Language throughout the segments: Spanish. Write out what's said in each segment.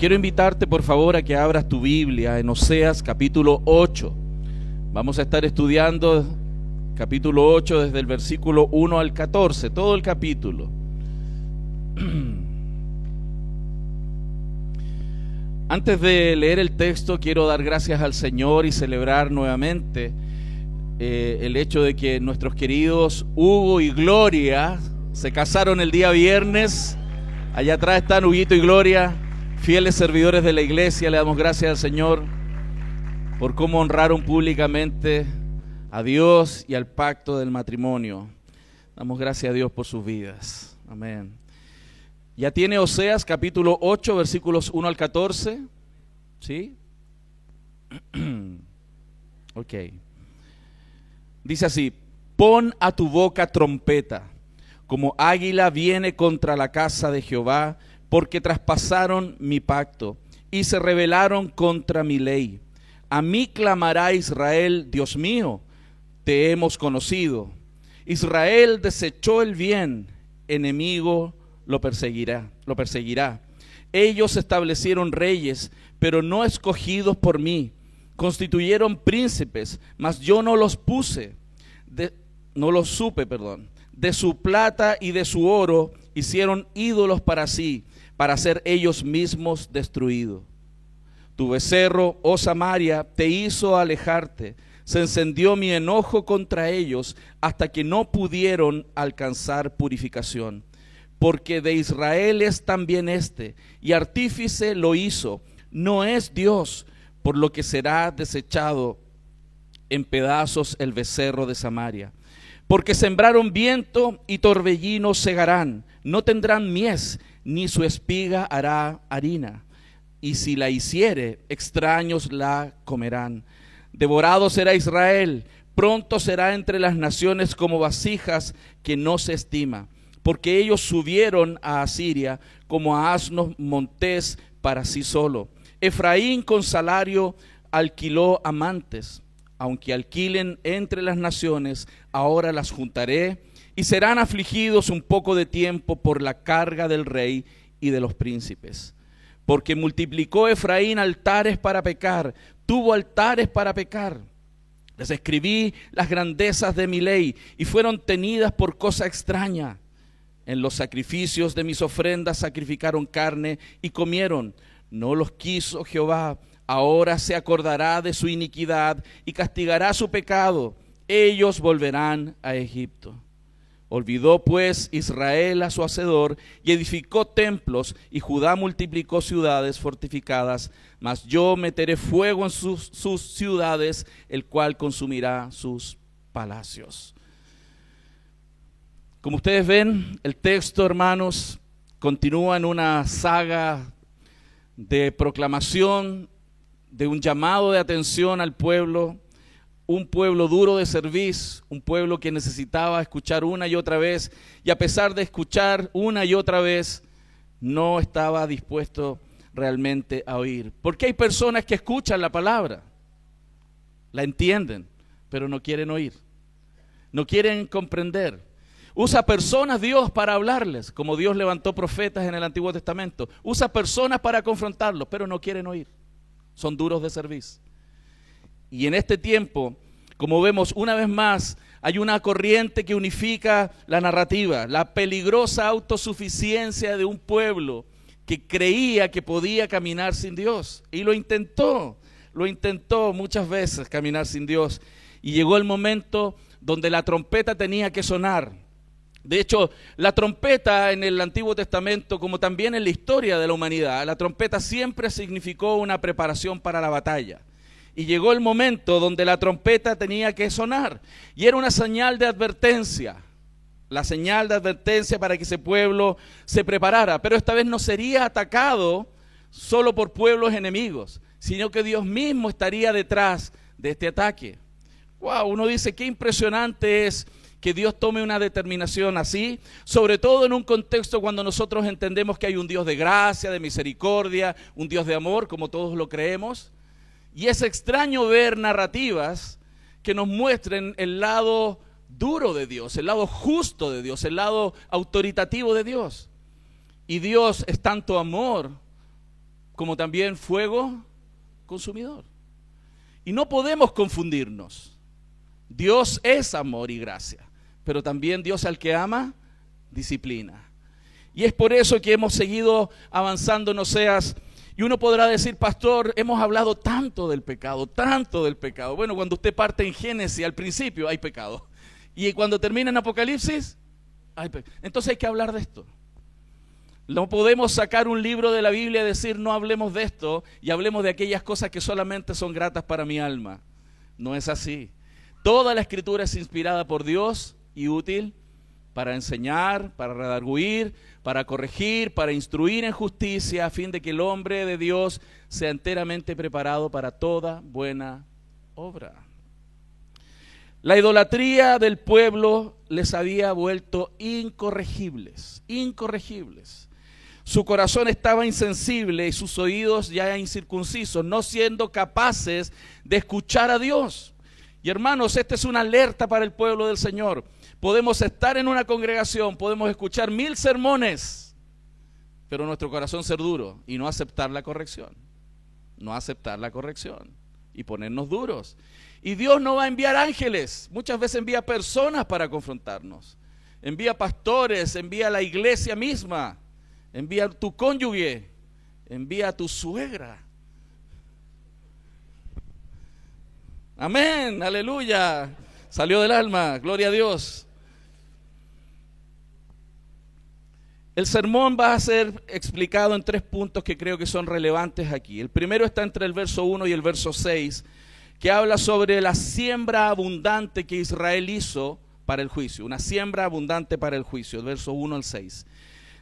quiero invitarte por favor a que abras tu Biblia en Oseas capítulo 8. Vamos a estar estudiando capítulo 8 desde el versículo 1 al 14, todo el capítulo. Antes de leer el texto, quiero dar gracias al Señor y celebrar nuevamente eh, el hecho de que nuestros queridos Hugo y Gloria se casaron el día viernes. Allá atrás están Huguito y Gloria fieles servidores de la iglesia, le damos gracias al Señor por cómo honraron públicamente a Dios y al pacto del matrimonio. Damos gracias a Dios por sus vidas. Amén. Ya tiene Oseas capítulo 8 versículos 1 al 14. ¿Sí? ok. Dice así, pon a tu boca trompeta, como águila viene contra la casa de Jehová porque traspasaron mi pacto y se rebelaron contra mi ley. A mí clamará Israel, Dios mío, te hemos conocido. Israel desechó el bien, enemigo lo perseguirá, lo perseguirá. Ellos establecieron reyes, pero no escogidos por mí. Constituyeron príncipes, mas yo no los puse, no los supe, perdón. De su plata y de su oro hicieron ídolos para sí para ser ellos mismos destruidos. Tu becerro, oh Samaria, te hizo alejarte. Se encendió mi enojo contra ellos hasta que no pudieron alcanzar purificación. Porque de Israel es también este, y artífice lo hizo. No es Dios, por lo que será desechado en pedazos el becerro de Samaria. Porque sembraron viento y torbellino segarán, no tendrán mies ni su espiga hará harina, y si la hiciere, extraños la comerán. Devorado será Israel, pronto será entre las naciones como vasijas que no se estima, porque ellos subieron a Asiria como a asnos montés para sí solo. Efraín con salario alquiló amantes, aunque alquilen entre las naciones, ahora las juntaré y serán afligidos un poco de tiempo por la carga del rey y de los príncipes. Porque multiplicó Efraín altares para pecar, tuvo altares para pecar. Les escribí las grandezas de mi ley y fueron tenidas por cosa extraña. En los sacrificios de mis ofrendas sacrificaron carne y comieron. No los quiso Jehová. Ahora se acordará de su iniquidad y castigará su pecado. Ellos volverán a Egipto. Olvidó pues Israel a su hacedor y edificó templos y Judá multiplicó ciudades fortificadas, mas yo meteré fuego en sus, ciudades, el cual consumirá sus palacios. Como ustedes ven, el texto, hermanos, continúa en una saga de proclamación, de un llamado de atención al pueblo un pueblo duro de servicio, un pueblo que necesitaba escuchar una y otra vez, y a pesar de escuchar una y otra vez, no estaba dispuesto realmente a oír. Porque hay personas que escuchan la palabra, la entienden, pero no quieren oír, no quieren comprender. Usa personas Dios para hablarles, como Dios levantó profetas en el Antiguo Testamento. Usa personas para confrontarlos, pero no quieren oír. Son duros de servicio. Y en este tiempo, como vemos una vez más, hay una corriente que unifica la narrativa, la peligrosa autosuficiencia de un pueblo que creía que podía caminar sin Dios. Y lo intentó, lo intentó muchas veces caminar sin Dios. Y llegó el momento donde la trompeta tenía que sonar. De hecho, la trompeta en el Antiguo Testamento, como también en la historia de la humanidad, la trompeta siempre significó una preparación para la batalla y llegó el momento donde la trompeta tenía que sonar. Y era una señal de advertencia, la señal de advertencia para que ese pueblo se preparara. Pero esta vez no sería atacado solo por pueblos enemigos, sino que Dios mismo estaría detrás de este ataque. Wow, uno dice qué impresionante es que Dios tome una determinación así, sobre todo en un contexto cuando nosotros entendemos que hay un Dios de gracia, de misericordia, un Dios de amor, como todos lo creemos. Y es extraño ver narrativas que nos muestren el lado duro de Dios, el lado justo de Dios, el lado autoritativo de Dios. Y Dios es tanto amor como también fuego consumidor. Y no podemos confundirnos. Dios es amor y gracia, pero también Dios al que ama, disciplina. Y es por eso que hemos seguido avanzando no seas y uno podrá decir, pastor, hemos hablado tanto del pecado, tanto del pecado. Bueno, cuando usted parte en Génesis, al principio hay pecado. Y cuando termina en Apocalipsis, hay pecado. Entonces hay que hablar de esto. No podemos sacar un libro de la Biblia y decir no hablemos de esto y hablemos de aquellas cosas que solamente son gratas para mi alma. No es así. Toda la escritura es inspirada por Dios y útil para enseñar, para redarguir, para corregir, para instruir en justicia, a fin de que el hombre de Dios sea enteramente preparado para toda buena obra. La idolatría del pueblo les había vuelto incorregibles, incorregibles. Su corazón estaba insensible y sus oídos ya incircuncisos, no siendo capaces de escuchar a Dios. Y hermanos, esta es una alerta para el pueblo del Señor. Podemos estar en una congregación, podemos escuchar mil sermones, pero nuestro corazón ser duro y no aceptar la corrección. No aceptar la corrección y ponernos duros. Y Dios no va a enviar ángeles, muchas veces envía personas para confrontarnos. Envía pastores, envía la iglesia misma, envía tu cónyuge, envía a tu suegra. Amén, aleluya. Salió del alma, gloria a Dios. El sermón va a ser explicado en tres puntos que creo que son relevantes aquí. El primero está entre el verso 1 y el verso 6, que habla sobre la siembra abundante que Israel hizo para el juicio, una siembra abundante para el juicio, el verso 1 al 6.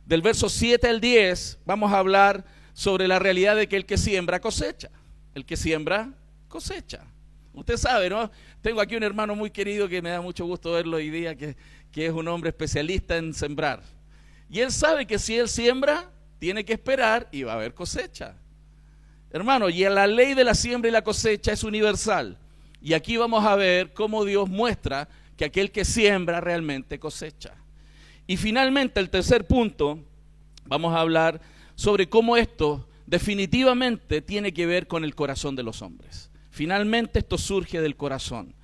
Del verso 7 al 10 vamos a hablar sobre la realidad de que el que siembra cosecha, el que siembra cosecha. Usted sabe, ¿no? Tengo aquí un hermano muy querido que me da mucho gusto verlo hoy día, que, que es un hombre especialista en sembrar. Y él sabe que si él siembra, tiene que esperar y va a haber cosecha. Hermano, y la ley de la siembra y la cosecha es universal. Y aquí vamos a ver cómo Dios muestra que aquel que siembra realmente cosecha. Y finalmente, el tercer punto, vamos a hablar sobre cómo esto definitivamente tiene que ver con el corazón de los hombres. Finalmente esto surge del corazón.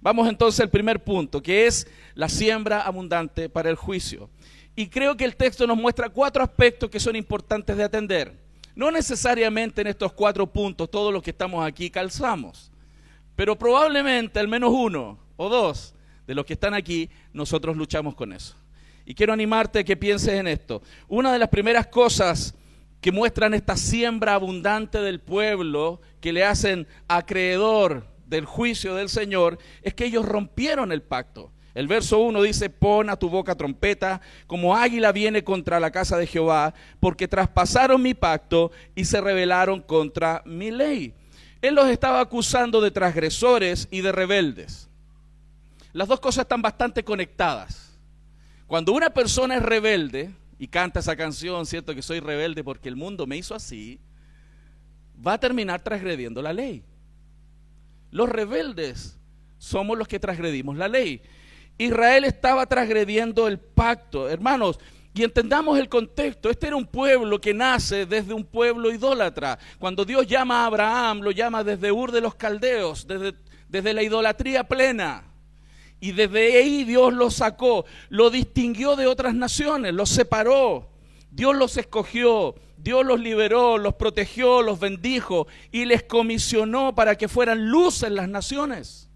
Vamos entonces al primer punto, que es la siembra abundante para el juicio. Y creo que el texto nos muestra cuatro aspectos que son importantes de atender. No necesariamente en estos cuatro puntos todos los que estamos aquí calzamos, pero probablemente al menos uno o dos de los que están aquí nosotros luchamos con eso. Y quiero animarte a que pienses en esto. Una de las primeras cosas que muestran esta siembra abundante del pueblo, que le hacen acreedor del juicio del Señor, es que ellos rompieron el pacto. El verso 1 dice, pon a tu boca trompeta, como águila viene contra la casa de Jehová, porque traspasaron mi pacto y se rebelaron contra mi ley. Él los estaba acusando de transgresores y de rebeldes. Las dos cosas están bastante conectadas. Cuando una persona es rebelde y canta esa canción, cierto que soy rebelde porque el mundo me hizo así, va a terminar transgrediendo la ley. Los rebeldes somos los que transgredimos la ley. Israel estaba transgrediendo el pacto, hermanos. Y entendamos el contexto. Este era un pueblo que nace desde un pueblo idólatra. Cuando Dios llama a Abraham, lo llama desde Ur de los Caldeos, desde, desde la idolatría plena. Y desde ahí Dios lo sacó, lo distinguió de otras naciones, los separó. Dios los escogió, Dios los liberó, los protegió, los bendijo y les comisionó para que fueran luz en las naciones.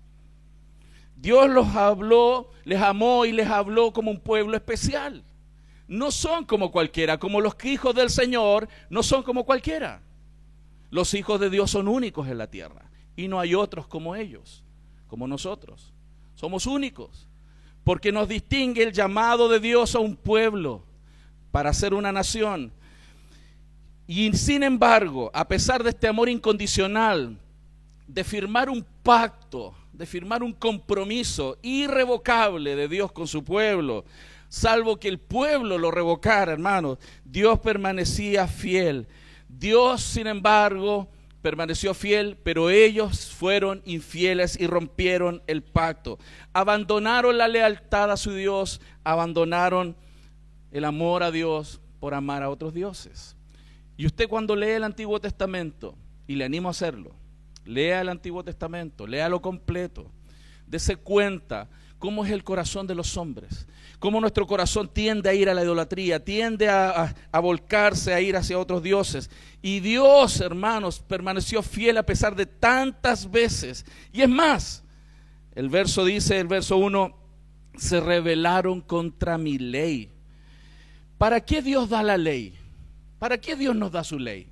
Dios los habló, les amó y les habló como un pueblo especial. No son como cualquiera, como los hijos del Señor no son como cualquiera. Los hijos de Dios son únicos en la tierra y no hay otros como ellos, como nosotros. Somos únicos porque nos distingue el llamado de Dios a un pueblo para ser una nación. Y sin embargo, a pesar de este amor incondicional, de firmar un pacto, de firmar un compromiso irrevocable de Dios con su pueblo, salvo que el pueblo lo revocara, hermanos. Dios permanecía fiel. Dios, sin embargo, permaneció fiel, pero ellos fueron infieles y rompieron el pacto. Abandonaron la lealtad a su Dios, abandonaron el amor a Dios por amar a otros dioses. Y usted cuando lee el Antiguo Testamento, y le animo a hacerlo, lea el Antiguo Testamento, léalo completo, dese cuenta cómo es el corazón de los hombres, cómo nuestro corazón tiende a ir a la idolatría, tiende a, volcarse, a ir hacia otros dioses. Y Dios, hermanos, permaneció fiel a pesar de tantas veces. Y es más, el verso dice, el verso 1, se rebelaron contra mi ley. ¿Para qué Dios da la ley? ¿Para qué Dios nos da su ley?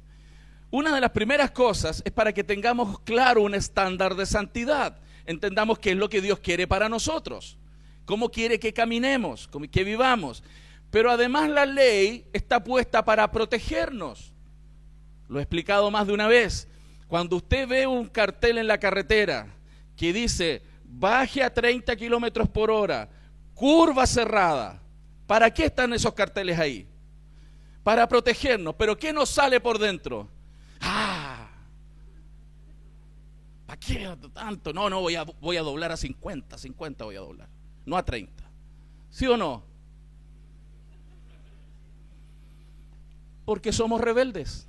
Una de las primeras cosas es para que tengamos claro un estándar de santidad entendamos qué es lo que Dios quiere para nosotros, cómo quiere que caminemos, que vivamos. Pero además la ley está puesta para protegernos. Lo he explicado más de una vez. Cuando usted ve un cartel en la carretera que dice baje a 30 kilómetros por hora, curva cerrada, ¿para qué están esos carteles ahí? Para protegernos. Pero ¿qué nos sale por dentro? Ah, ¿Para qué tanto? No, no, voy a, voy a doblar a 50, 50 voy a doblar, no a 30. ¿Sí o no? Porque somos rebeldes.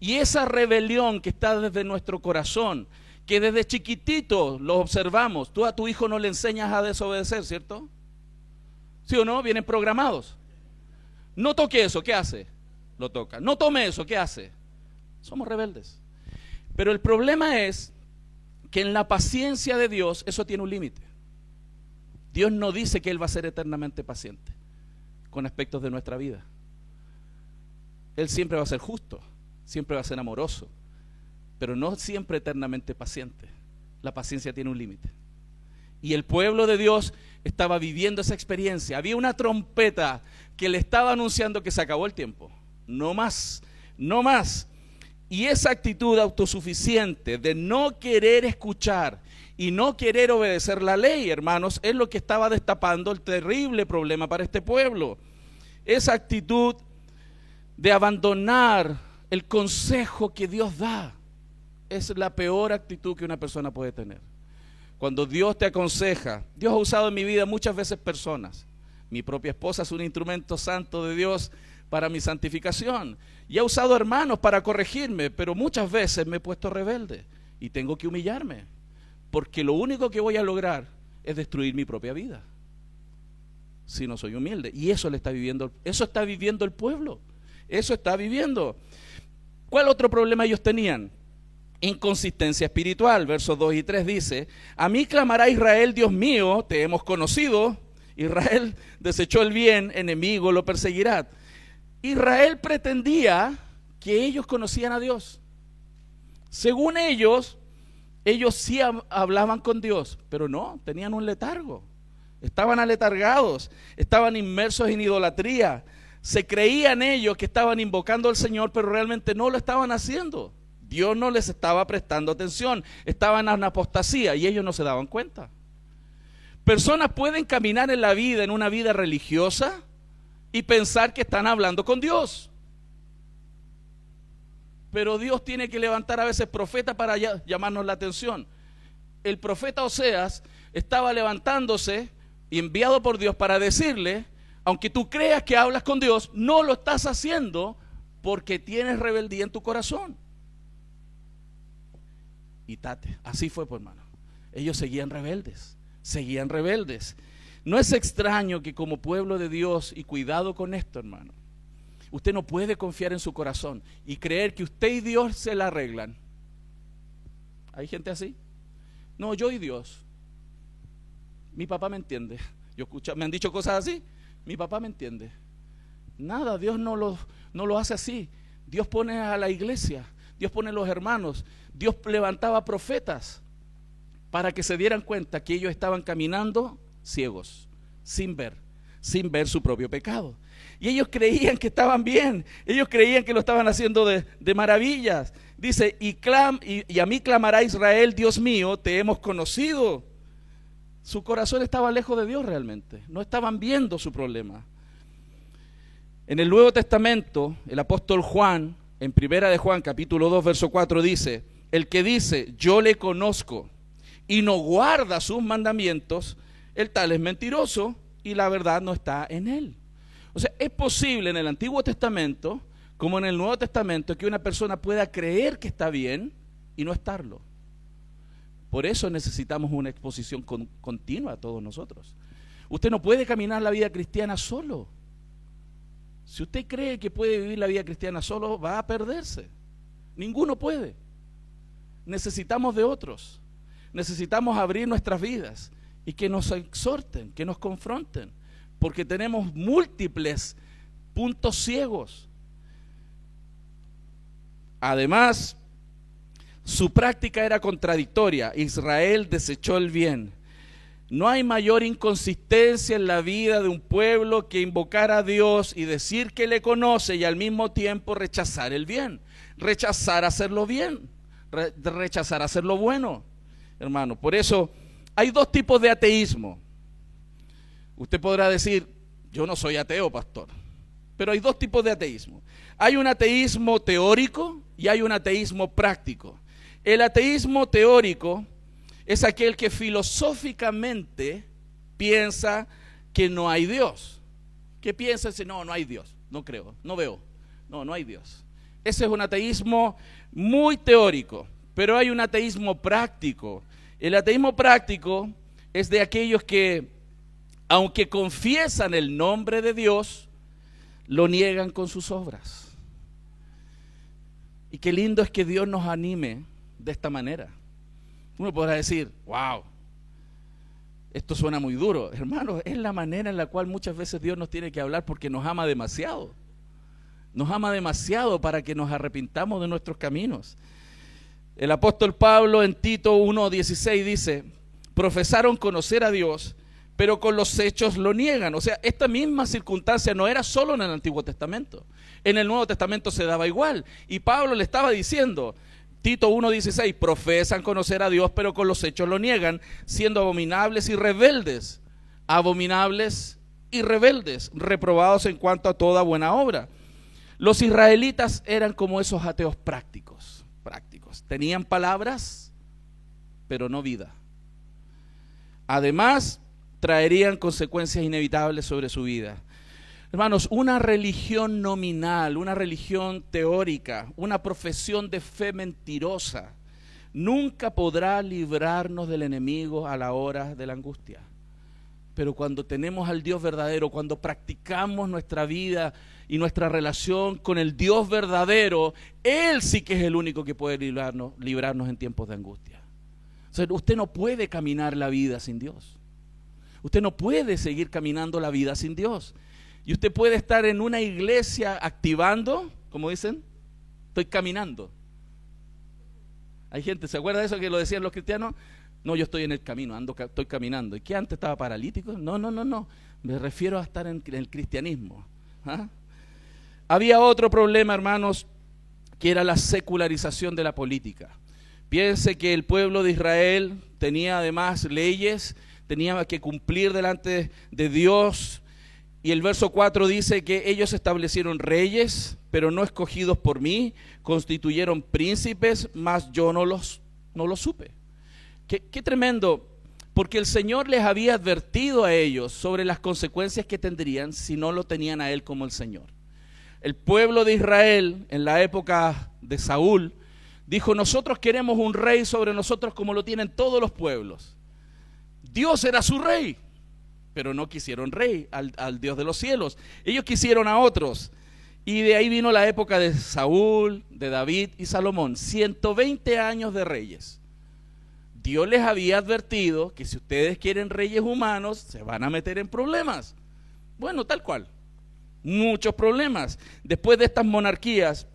Y esa rebelión que está desde nuestro corazón, que desde chiquitito lo observamos, tú a tu hijo no le enseñas a desobedecer, ¿cierto? ¿Sí o no? Vienen programados. No toque eso, ¿qué hace? Lo toca. No tome eso, ¿qué hace? Somos rebeldes. Pero el problema es que en la paciencia de Dios eso tiene un límite. Dios no dice que Él va a ser eternamente paciente con aspectos de nuestra vida. Él siempre va a ser justo, siempre va a ser amoroso, pero no siempre eternamente paciente. La paciencia tiene un límite. Y el pueblo de Dios estaba viviendo esa experiencia. Había una trompeta que le estaba anunciando que se acabó el tiempo. No más, no más. Y esa actitud autosuficiente de no querer escuchar y no querer obedecer la ley, hermanos, es lo que estaba destapando el terrible problema para este pueblo. Esa actitud de abandonar el consejo que Dios da es la peor actitud que una persona puede tener. Cuando Dios te aconseja, Dios ha usado en mi vida muchas veces personas. Mi propia esposa es un instrumento santo de Dios para mi santificación. Y he usado hermanos para corregirme, pero muchas veces me he puesto rebelde y tengo que humillarme, porque lo único que voy a lograr es destruir mi propia vida. Si no soy humilde, y eso le está viviendo, eso está viviendo el pueblo. Eso está viviendo. ¿Cuál otro problema ellos tenían? Inconsistencia espiritual. Versos 2 y 3 dice, a mí clamará Israel, Dios mío, te hemos conocido. Israel desechó el bien, enemigo lo perseguirá. Israel pretendía que ellos conocían a Dios. Según ellos, ellos sí hablaban con Dios, pero no, tenían un letargo. Estaban aletargados, estaban inmersos en idolatría. Se creían ellos que estaban invocando al Señor, pero realmente no lo estaban haciendo. Dios no les estaba prestando atención, estaban en apostasía y ellos no se daban cuenta. Personas pueden caminar en la vida, en una vida religiosa, y pensar que están hablando con Dios. Pero Dios tiene que levantar a veces profetas para llamarnos la atención. El profeta Oseas estaba levantándose y enviado por Dios para decirle, aunque tú creas que hablas con Dios, no lo estás haciendo porque tienes rebeldía en tu corazón. Y tate, así fue, por hermano. Ellos seguían rebeldes, seguían rebeldes. No es extraño que como pueblo de Dios, y cuidado con esto, hermano, usted no puede confiar en su corazón y creer que usted y Dios se la arreglan. ¿Hay gente así? No, yo y Dios. Mi papá me entiende. Yo me han dicho cosas así. Mi papá me entiende. Nada, Dios no lo, no lo hace así. Dios pone a la iglesia, Dios pone a los hermanos, Dios levantaba profetas para que se dieran cuenta que ellos estaban caminando ciegos, sin ver, sin ver su propio pecado. Y ellos creían que estaban bien, ellos creían que lo estaban haciendo de, maravillas. Dice, y, clam, y, a mí clamará Israel, Dios mío, te hemos conocido. Su corazón estaba lejos de Dios realmente, no estaban viendo su problema. En el Nuevo Testamento, el apóstol Juan, en Primera de Juan, capítulo 2, verso 4, dice, el que dice, yo le conozco y no guarda sus mandamientos, el tal es mentiroso y la verdad no está en él. O sea, es posible en el Antiguo Testamento como en el Nuevo Testamento, que una persona pueda creer que está bien y no estarlo. Por eso necesitamos una exposición continua a todos nosotros. Usted no puede caminar la vida cristiana solo. Si usted cree que puede vivir la vida cristiana solo, va a perderse. Ninguno puede. Necesitamos de otros. Necesitamos abrir nuestras vidas y que nos exhorten, que nos confronten, porque tenemos múltiples puntos ciegos. Además, su práctica era contradictoria. Israel desechó el bien no hay mayor inconsistencia en la vida de un pueblo que invocar a Dios y decir que le conoce y al mismo tiempo rechazar el bien, rechazar hacerlo bien, rechazar hacerlo bueno, hermano. Por eso hay dos tipos de ateísmo. Usted podrá decir, yo no soy ateo, pastor, pero hay dos tipos de ateísmo. Hay un ateísmo teórico y hay un ateísmo práctico. El ateísmo teórico es aquel que filosóficamente piensa que no hay Dios. Que piensa no, no hay Dios, no creo, no veo, no, no hay Dios. Ese es un ateísmo muy teórico, pero hay un ateísmo práctico. El ateísmo práctico es de aquellos que, aunque confiesan el nombre de Dios, lo niegan con sus obras. Y qué lindo es que Dios nos anime de esta manera. Uno podrá decir, wow, esto suena muy duro. Hermano, es la manera en la cual muchas veces Dios nos tiene que hablar porque nos ama demasiado. Nos ama demasiado para que nos arrepintamos de nuestros caminos. El apóstol Pablo en Tito 1.16 dice, profesaron conocer a Dios, pero con los hechos lo niegan. O sea, esta misma circunstancia no era solo en el Antiguo Testamento. En el Nuevo Testamento se daba igual. Y Pablo le estaba diciendo, Tito 1.16, profesan conocer a Dios, pero con los hechos lo niegan, siendo abominables y rebeldes. Abominables y rebeldes, reprobados en cuanto a toda buena obra. Los israelitas eran como esos ateos prácticos. Tenían palabras, pero no vida. Además, traerían consecuencias inevitables sobre su vida. Hermanos, una religión nominal, una religión teórica, una profesión de fe mentirosa, nunca podrá librarnos del enemigo a la hora de la angustia. Pero cuando tenemos al Dios verdadero, cuando practicamos nuestra vida y nuestra relación con el Dios verdadero, Él sí que es el único que puede librarnos, en tiempos de angustia. usted no puede caminar la vida sin Dios. Usted no puede seguir caminando la vida sin Dios. Y usted puede estar en una iglesia activando, como dicen, estoy caminando. Hay gente, ¿se acuerda de eso que lo decían los cristianos? No, yo estoy en el camino, ando, estoy caminando. ¿Y qué antes estaba paralítico? No, no, no, no. Me refiero a estar en, el cristianismo. ¿ah? Había otro problema, hermanos, que era la secularización de la política. Piense que el pueblo de Israel tenía además leyes, tenía que cumplir delante de Dios y el verso 4 dice que ellos establecieron reyes, pero no escogidos por mí, constituyeron príncipes, mas yo no los, no los supe. Qué, qué tremendo, porque el Señor les había advertido a ellos sobre las consecuencias que tendrían si no lo tenían a Él como el Señor. El pueblo de Israel en la época de Saúl dijo, nosotros queremos un rey sobre nosotros como lo tienen todos los pueblos. Dios era su rey pero no quisieron rey, al, Dios de los cielos. Ellos quisieron a otros. Y de ahí vino la época de Saúl, de David y Salomón. 120 años de reyes. Dios les había advertido que si ustedes quieren reyes humanos, se van a meter en problemas. Bueno, tal cual. Muchos problemas. Después de estas monarquías,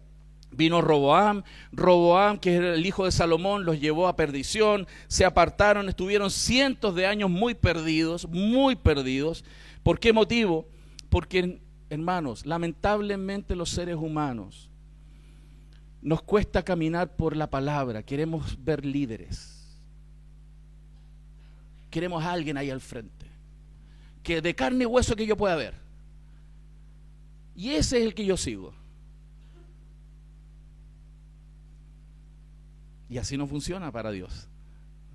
Vino Roboam, Roboam, que era el hijo de Salomón, los llevó a perdición, se apartaron, estuvieron cientos de años muy perdidos, muy perdidos. ¿Por qué motivo? Porque, hermanos, lamentablemente los seres humanos nos cuesta caminar por la palabra, queremos ver líderes, queremos a alguien ahí al frente, que de carne y hueso que yo pueda ver. Y ese es el que yo sigo. Y así no funciona para Dios.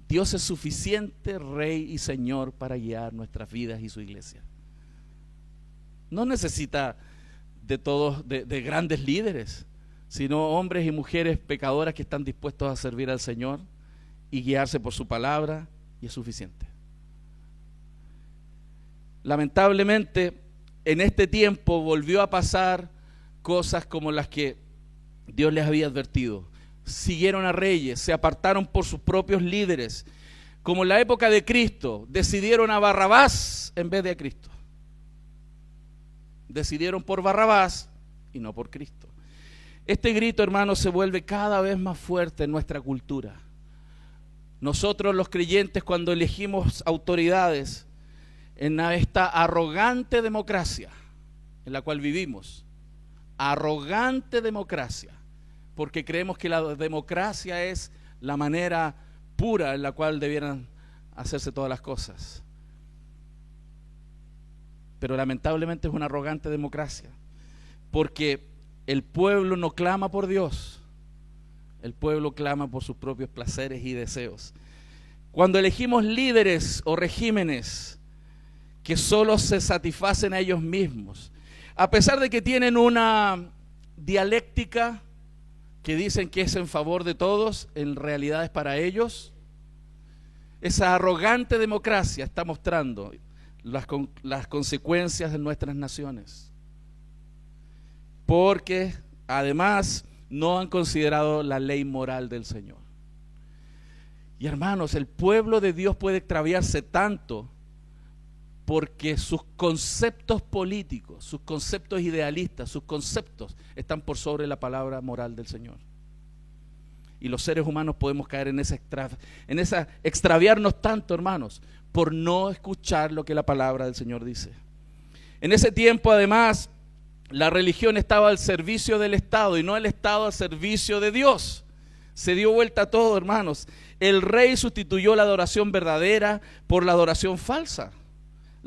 Dios es suficiente Rey y Señor para guiar nuestras vidas y su iglesia. No necesita de todos, de, de grandes líderes, sino hombres y mujeres pecadoras que están dispuestos a servir al Señor y guiarse por su palabra, y es suficiente. Lamentablemente, en este tiempo volvió a pasar cosas como las que Dios les había advertido. Siguieron a reyes, se apartaron por sus propios líderes. Como en la época de Cristo, decidieron a Barrabás en vez de a Cristo. Decidieron por Barrabás y no por Cristo. Este grito, hermano, se vuelve cada vez más fuerte en nuestra cultura. Nosotros los creyentes cuando elegimos autoridades en esta arrogante democracia en la cual vivimos, arrogante democracia, porque creemos que la democracia es la manera pura en la cual debieran hacerse todas las cosas. Pero lamentablemente es una arrogante democracia, porque el pueblo no clama por Dios, el pueblo clama por sus propios placeres y deseos. Cuando elegimos líderes o regímenes que solo se satisfacen a ellos mismos, a pesar de que tienen una dialéctica que dicen que es en favor de todos, en realidad es para ellos, esa arrogante democracia está mostrando las, consecuencias de nuestras naciones. Porque además no han considerado la ley moral del Señor. Y hermanos, el pueblo de Dios puede extraviarse tanto porque sus conceptos políticos, sus conceptos idealistas, sus conceptos están por sobre la palabra moral del Señor. Y los seres humanos podemos caer en esa, extra, extraviarnos tanto, hermanos, por no escuchar lo que la palabra del Señor dice. En ese tiempo, además, la religión estaba al servicio del Estado y no el Estado al servicio de Dios. Se dio vuelta todo, hermanos. El rey sustituyó la adoración verdadera por la adoración falsa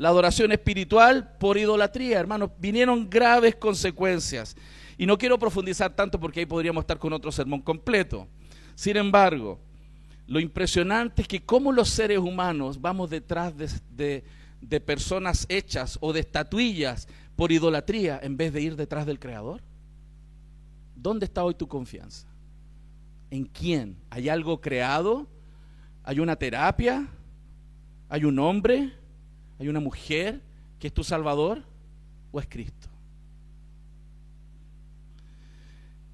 la adoración espiritual por idolatría, hermanos. Vinieron graves consecuencias. Y no quiero profundizar tanto porque ahí podríamos estar con otro sermón completo. Sin embargo, lo impresionante es que como los seres humanos vamos detrás de, de personas hechas o de estatuillas por idolatría en vez de ir detrás del Creador. ¿Dónde está hoy tu confianza? ¿En quién? ¿Hay algo creado? ¿Hay una terapia? ¿Hay un hombre? ¿Hay una mujer que es tu Salvador o es Cristo?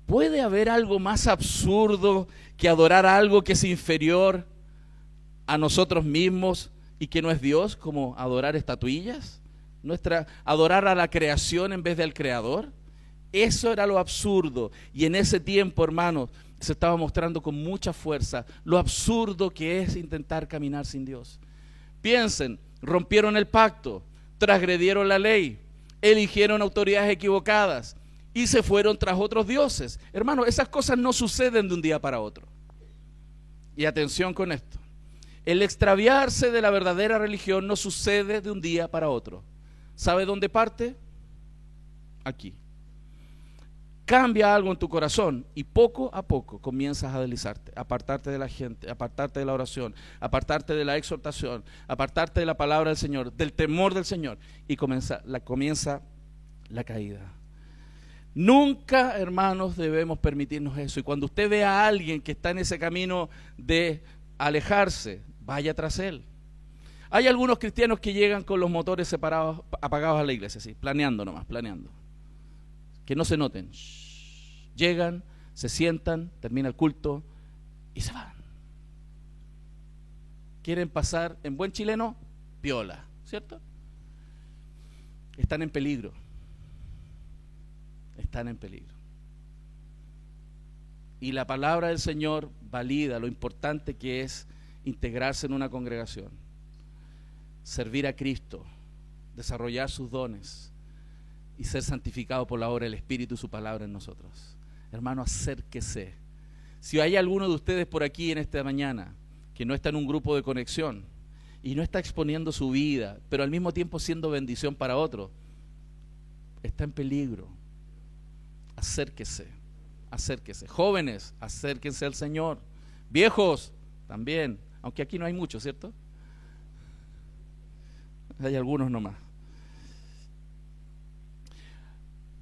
¿Puede haber algo más absurdo que adorar algo que es inferior a nosotros mismos y que no es Dios, como adorar estatuillas? Nuestra adorar a la creación en vez del creador. Eso era lo absurdo y en ese tiempo, hermanos, se estaba mostrando con mucha fuerza lo absurdo que es intentar caminar sin Dios. Piensen, rompieron el pacto, transgredieron la ley, eligieron autoridades equivocadas y se fueron tras otros dioses. Hermano, esas cosas no suceden de un día para otro. Y atención con esto. El extraviarse de la verdadera religión no sucede de un día para otro. ¿Sabe dónde parte? Aquí cambia algo en tu corazón y poco a poco comienzas a deslizarte, apartarte de la gente, apartarte de la oración, apartarte de la exhortación, apartarte de la palabra del Señor, del temor del Señor y comienza la, comienza la caída. Nunca, hermanos, debemos permitirnos eso. Y cuando usted ve a alguien que está en ese camino de alejarse, vaya tras él. Hay algunos cristianos que llegan con los motores separados, apagados a la iglesia, sí, planeando nomás, planeando que no se noten. Llegan, se sientan, termina el culto y se van. Quieren pasar en buen chileno, piola, ¿cierto? Están en peligro. Están en peligro. Y la palabra del Señor valida lo importante que es integrarse en una congregación, servir a Cristo, desarrollar sus dones, y ser santificado por la obra del Espíritu y su palabra en nosotros. Hermano, acérquese. Si hay alguno de ustedes por aquí en esta mañana que no está en un grupo de conexión y no está exponiendo su vida, pero al mismo tiempo siendo bendición para otro, está en peligro. Acérquese, acérquese. Jóvenes, acérquense al Señor. Viejos, también, aunque aquí no hay muchos, ¿cierto? Hay algunos nomás.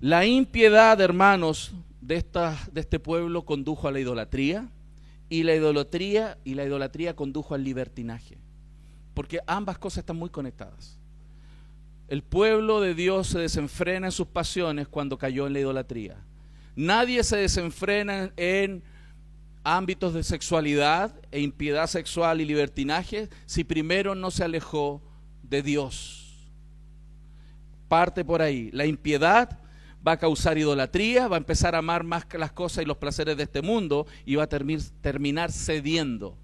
La impiedad, hermanos, de, de este pueblo condujo a la idolatría y la idolatría y la idolatría condujo al libertinaje. Porque ambas cosas están muy conectadas. El pueblo de Dios se desenfrena en sus pasiones cuando cayó en la idolatría. Nadie se desenfrena en ámbitos de sexualidad e impiedad sexual y libertinaje si primero no se alejó de Dios. Parte por ahí. La impiedad va a causar idolatría, va a empezar a amar más las cosas y los placeres de este mundo y va a terminar cediendo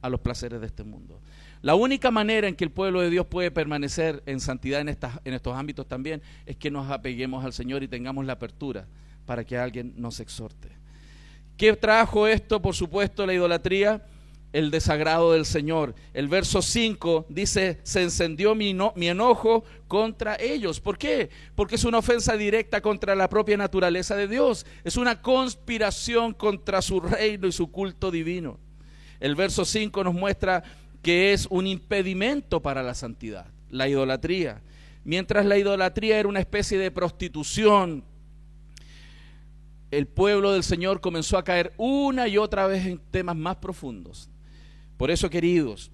a los placeres de este mundo. La única manera en que el pueblo de Dios puede permanecer en santidad en, estas, en estos ámbitos también es que nos apeguemos al Señor y tengamos la apertura para que alguien nos exhorte. ¿Qué trajo esto? Por supuesto, la idolatría el desagrado del Señor. El verso 5 dice, se encendió mi, enojo contra ellos. ¿Por qué? Porque es una ofensa directa contra la propia naturaleza de Dios. Es una conspiración contra su reino y su culto divino. El verso 5 nos muestra que es un impedimento para la santidad, la idolatría. Mientras la idolatría era una especie de prostitución, el pueblo del Señor comenzó a caer una y otra vez en temas más profundos por eso, queridos,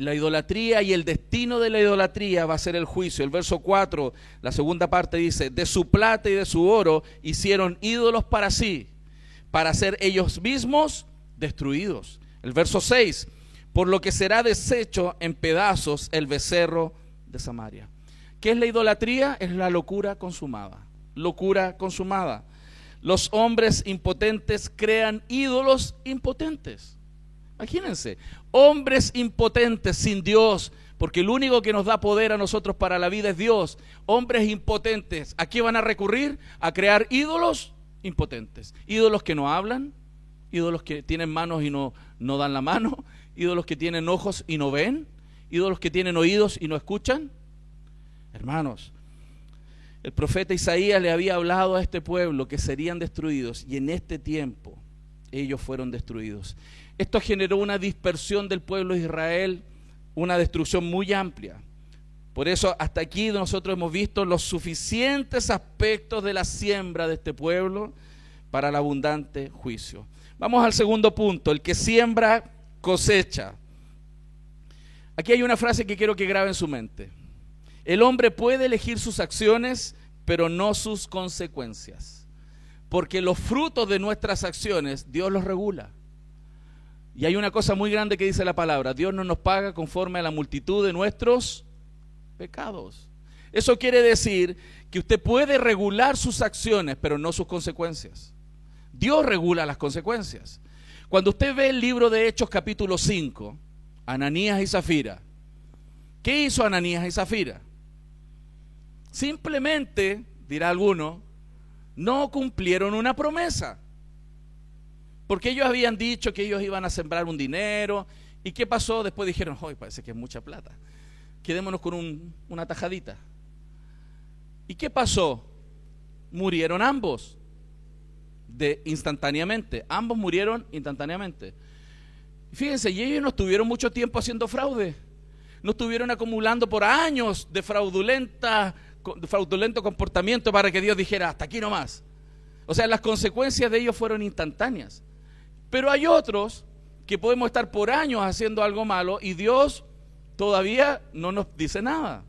la idolatría y el destino de la idolatría va a ser el juicio. El verso 4, la segunda parte dice, de su plata y de su oro hicieron ídolos para sí, para ser ellos mismos destruidos. El verso 6, por lo que será deshecho en pedazos el becerro de Samaria. ¿Qué es la idolatría? Es la locura consumada. Locura consumada. Los hombres impotentes crean ídolos impotentes. Imagínense, hombres impotentes sin Dios, porque el único que nos da poder a nosotros para la vida es Dios. Hombres impotentes, ¿a qué van a recurrir? A crear ídolos impotentes. Ídolos que no hablan, ídolos que tienen manos y no, no dan la mano, ídolos que tienen ojos y no ven, ídolos que tienen oídos y no escuchan. Hermanos, el profeta Isaías le había hablado a este pueblo que serían destruidos y en este tiempo ellos fueron destruidos. Esto generó una dispersión del pueblo de Israel, una destrucción muy amplia. Por eso hasta aquí nosotros hemos visto los suficientes aspectos de la siembra de este pueblo para el abundante juicio. Vamos al segundo punto, el que siembra cosecha. Aquí hay una frase que quiero que grabe en su mente. El hombre puede elegir sus acciones, pero no sus consecuencias. Porque los frutos de nuestras acciones Dios los regula. Y hay una cosa muy grande que dice la palabra, Dios no nos paga conforme a la multitud de nuestros pecados. Eso quiere decir que usted puede regular sus acciones, pero no sus consecuencias. Dios regula las consecuencias. Cuando usted ve el libro de Hechos capítulo 5, Ananías y Zafira, ¿qué hizo Ananías y Zafira? Simplemente, dirá alguno, no cumplieron una promesa. Porque ellos habían dicho que ellos iban a sembrar un dinero. ¿Y qué pasó? Después dijeron, hoy parece que es mucha plata. Quedémonos con una tajadita. ¿Y qué pasó? Murieron ambos. De instantáneamente. Ambos murieron instantáneamente. Fíjense, y ellos no estuvieron mucho tiempo haciendo fraude. No estuvieron acumulando por años de fraudulenta, fraudulento comportamiento para que Dios dijera, hasta aquí nomás. O sea, las consecuencias de ellos fueron instantáneas. Pero hay otros que podemos estar por años haciendo algo malo y Dios todavía no nos dice nada.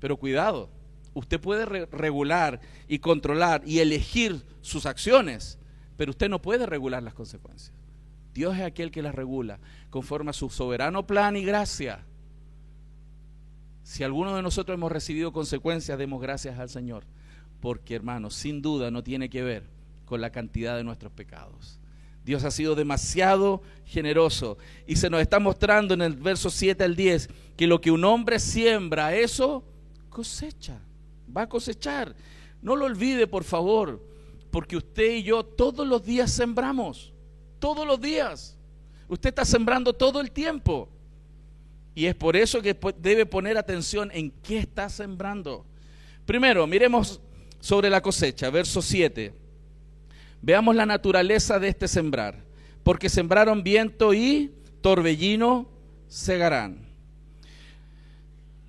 Pero cuidado, usted puede regular y controlar y elegir sus acciones, pero usted no puede regular las consecuencias. Dios es aquel que las regula conforme a su soberano plan y gracia. Si alguno de nosotros hemos recibido consecuencias, demos gracias al Señor, porque hermanos, sin duda no tiene que ver con la cantidad de nuestros pecados. Dios ha sido demasiado generoso. Y se nos está mostrando en el verso 7 al 10 que lo que un hombre siembra, eso cosecha. Va a cosechar. No lo olvide, por favor, porque usted y yo todos los días sembramos. Todos los días. Usted está sembrando todo el tiempo. Y es por eso que debe poner atención en qué está sembrando. Primero, miremos sobre la cosecha, verso 7. Veamos la naturaleza de este sembrar. Porque sembraron viento y torbellino segarán.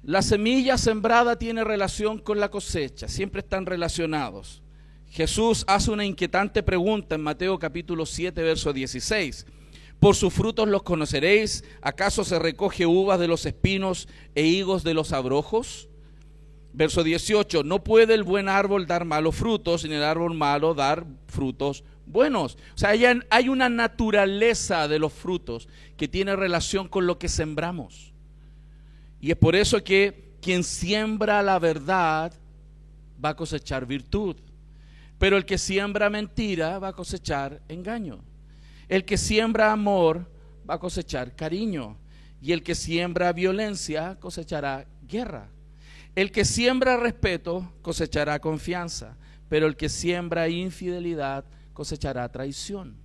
La semilla sembrada tiene relación con la cosecha, siempre están relacionados. Jesús hace una inquietante pregunta en Mateo capítulo 7, verso 16. Por sus frutos los conoceréis. ¿Acaso se recoge uvas de los espinos e higos de los abrojos? Verso 18. No puede el buen árbol dar malos frutos, ni el árbol malo dar frutos buenos. O sea, hay una naturaleza de los frutos que tiene relación con lo que sembramos. Y es por eso que quien siembra la verdad va a cosechar virtud. Pero el que siembra mentira va a cosechar engaño. El que siembra amor va a cosechar cariño. Y el que siembra violencia cosechará guerra. El que siembra respeto cosechará confianza. Pero el que siembra infidelidad cosechará traición.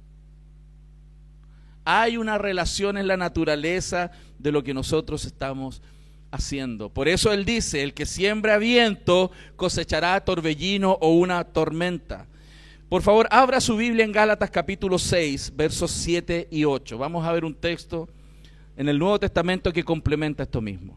Hay una relación en la naturaleza de lo que nosotros estamos haciendo. Por eso él dice, el que siembra viento cosechará torbellino o una tormenta. Por favor, abra su Biblia en Gálatas capítulo 6, versos 7 y 8. Vamos a ver un texto en el Nuevo Testamento que complementa esto mismo.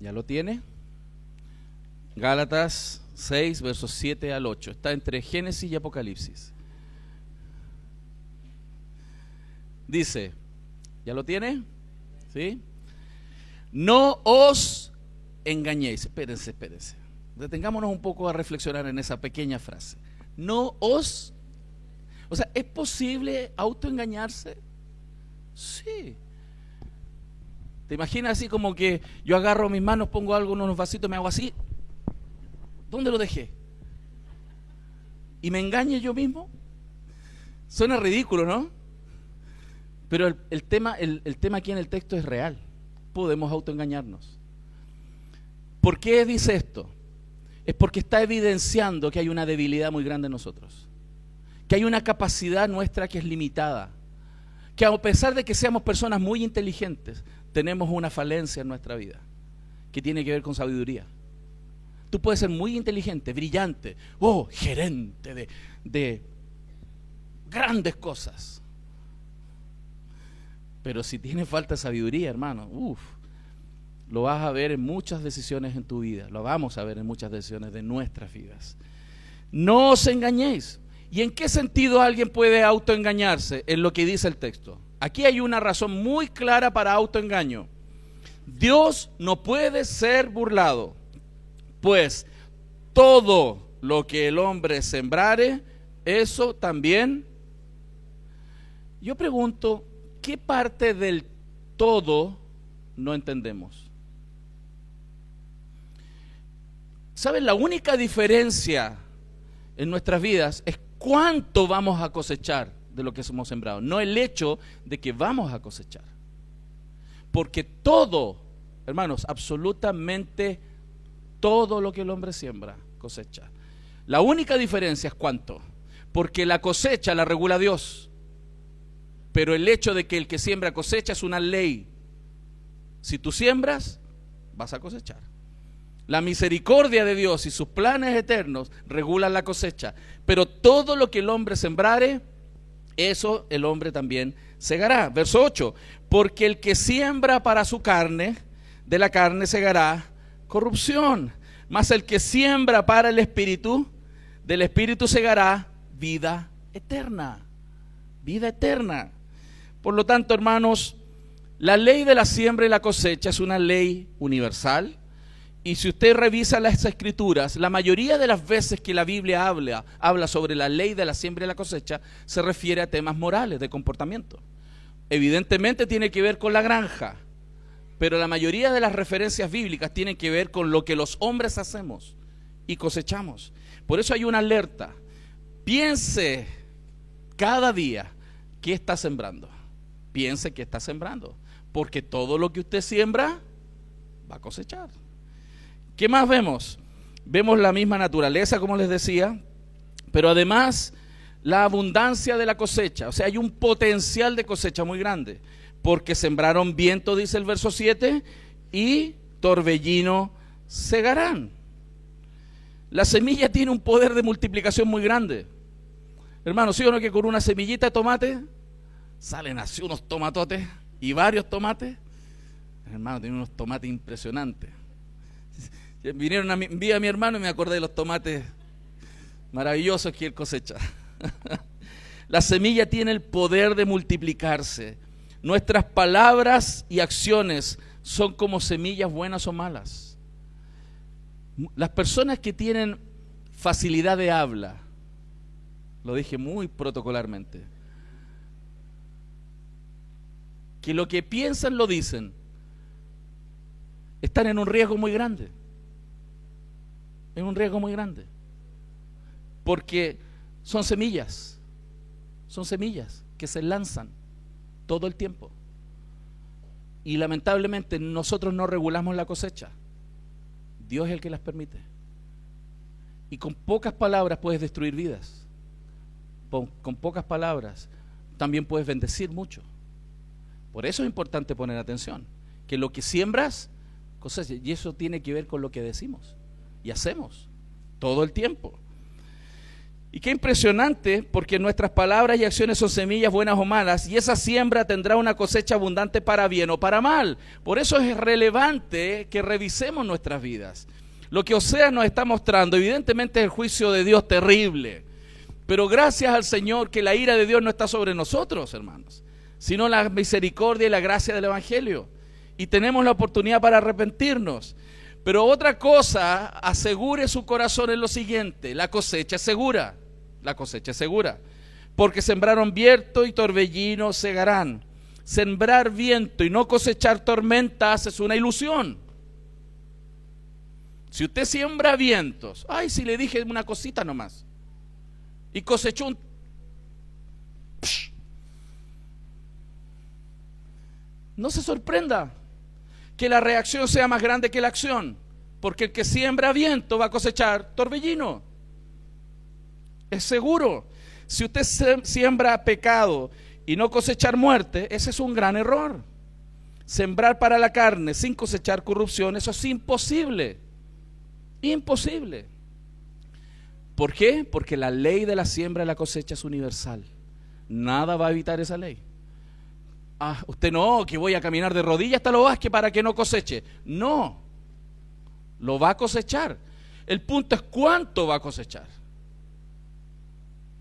¿Ya lo tiene? Gálatas 6, versos 7 al 8. Está entre Génesis y Apocalipsis. Dice, ¿ya lo tiene? ¿Sí? No os engañéis. Espérense, espérense. Detengámonos un poco a reflexionar en esa pequeña frase. No os... O sea, ¿es posible autoengañarse? Sí. ¿Te imaginas así como que yo agarro mis manos, pongo algo en unos vasitos, me hago así? ¿Dónde lo dejé? ¿Y me engañe yo mismo? Suena ridículo, ¿no? Pero el, tema, el, el tema aquí en el texto es real. Podemos autoengañarnos. ¿Por qué dice esto? Es porque está evidenciando que hay una debilidad muy grande en nosotros. Que hay una capacidad nuestra que es limitada. Que a pesar de que seamos personas muy inteligentes, tenemos una falencia en nuestra vida que tiene que ver con sabiduría. Tú puedes ser muy inteligente, brillante, oh, gerente de, de grandes cosas. Pero si tienes falta sabiduría, hermano, uff, lo vas a ver en muchas decisiones en tu vida, lo vamos a ver en muchas decisiones de nuestras vidas. No os engañéis. ¿Y en qué sentido alguien puede autoengañarse? En lo que dice el texto. Aquí hay una razón muy clara para autoengaño. Dios no puede ser burlado, pues todo lo que el hombre sembrare, eso también. Yo pregunto, ¿qué parte del todo no entendemos? ¿Saben? La única diferencia en nuestras vidas es cuánto vamos a cosechar de lo que hemos sembrado, no el hecho de que vamos a cosechar. Porque todo, hermanos, absolutamente todo lo que el hombre siembra, cosecha. La única diferencia es cuánto. Porque la cosecha la regula Dios. Pero el hecho de que el que siembra cosecha es una ley. Si tú siembras, vas a cosechar. La misericordia de Dios y sus planes eternos regulan la cosecha. Pero todo lo que el hombre sembrare, eso el hombre también segará. Verso 8, porque el que siembra para su carne, de la carne segará corrupción, mas el que siembra para el espíritu, del espíritu segará vida eterna. Vida eterna. Por lo tanto, hermanos, la ley de la siembra y la cosecha es una ley universal y si usted revisa las escrituras, la mayoría de las veces que la Biblia habla, habla sobre la ley de la siembra y la cosecha, se refiere a temas morales, de comportamiento. Evidentemente tiene que ver con la granja, pero la mayoría de las referencias bíblicas tienen que ver con lo que los hombres hacemos y cosechamos. Por eso hay una alerta. Piense cada día qué está sembrando. Piense qué está sembrando, porque todo lo que usted siembra va a cosechar. ¿Qué más vemos? Vemos la misma naturaleza, como les decía, pero además la abundancia de la cosecha. O sea, hay un potencial de cosecha muy grande, porque sembraron viento, dice el verso 7, y torbellino segarán. La semilla tiene un poder de multiplicación muy grande. Hermano, ¿sí o no que con una semillita de tomate salen así unos tomatotes y varios tomates? Hermano, tiene unos tomates impresionantes. Vinieron a mi, a mi hermano y me acordé de los tomates maravillosos que él cosecha. La semilla tiene el poder de multiplicarse. Nuestras palabras y acciones son como semillas buenas o malas. Las personas que tienen facilidad de habla, lo dije muy protocolarmente, que lo que piensan lo dicen, están en un riesgo muy grande. En un riesgo muy grande. Porque son semillas, son semillas que se lanzan todo el tiempo. Y lamentablemente nosotros no regulamos la cosecha. Dios es el que las permite. Y con pocas palabras puedes destruir vidas. Con, pocas palabras también puedes bendecir mucho. Por eso es importante poner atención. Que lo que siembras, cosecha. Y eso tiene que ver con lo que decimos y hacemos todo el tiempo. Y qué impresionante, porque nuestras palabras y acciones son semillas buenas o malas, y esa siembra tendrá una cosecha abundante para bien o para mal. Por eso es relevante que revisemos nuestras vidas. Lo que Osea nos está mostrando, evidentemente es el juicio de Dios terrible, pero gracias al Señor que la ira de Dios no está sobre nosotros, hermanos, sino la misericordia y la gracia del Evangelio. Y tenemos la oportunidad para arrepentirnos. Pero otra cosa, asegure su corazón en lo siguiente, la cosecha es segura, la cosecha es segura, porque sembraron viento y torbellino segarán. Sembrar viento y no cosechar tormentas es una ilusión. Si usted siembra vientos, ay, si le dije una cosita nomás, y cosechó un... No se sorprenda, que la reacción sea más grande que la acción, porque el que siembra viento va a cosechar torbellino. Es seguro. Si usted siembra pecado y no cosechar muerte, ese es un gran error. Sembrar para la carne sin cosechar corrupción, eso es imposible. Imposible. ¿Por qué? Porque la ley de la siembra y la cosecha es universal. Nada va a evitar esa ley. Ah, usted no, que voy a caminar de rodillas hasta lo vasque para que no coseche. No, lo va a cosechar. El punto es cuánto va a cosechar.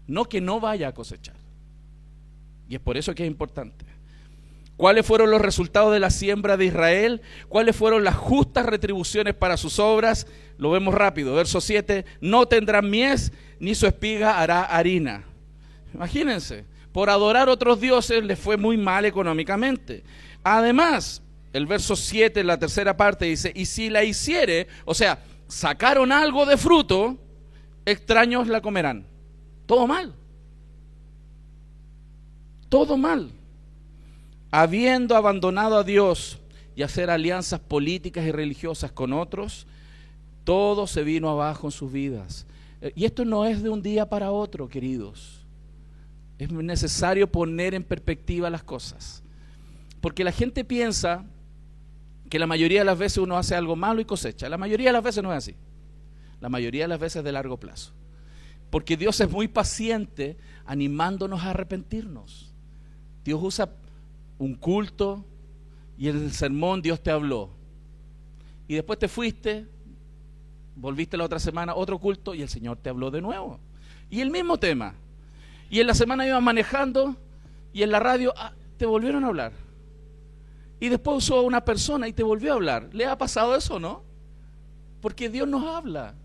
No que no vaya a cosechar. Y es por eso que es importante. ¿Cuáles fueron los resultados de la siembra de Israel? ¿Cuáles fueron las justas retribuciones para sus obras? Lo vemos rápido. Verso 7, no tendrán mies, ni su espiga hará harina. Imagínense, por adorar otros dioses les fue muy mal económicamente. Además, el verso 7, la tercera parte dice, y si la hiciere, o sea, sacaron algo de fruto, extraños la comerán. Todo mal. Todo mal. Habiendo abandonado a Dios y hacer alianzas políticas y religiosas con otros, todo se vino abajo en sus vidas. Y esto no es de un día para otro, queridos. Es necesario poner en perspectiva las cosas. Porque la gente piensa que la mayoría de las veces uno hace algo malo y cosecha. La mayoría de las veces no es así. La mayoría de las veces es de largo plazo. Porque Dios es muy paciente animándonos a arrepentirnos. Dios usa un culto y en el sermón Dios te habló. Y después te fuiste, volviste la otra semana, otro culto y el Señor te habló de nuevo. Y el mismo tema. Y en la semana ibas manejando y en la radio ah, te volvieron a hablar. Y después usó a una persona y te volvió a hablar. ¿Le ha pasado eso, no? Porque Dios nos habla.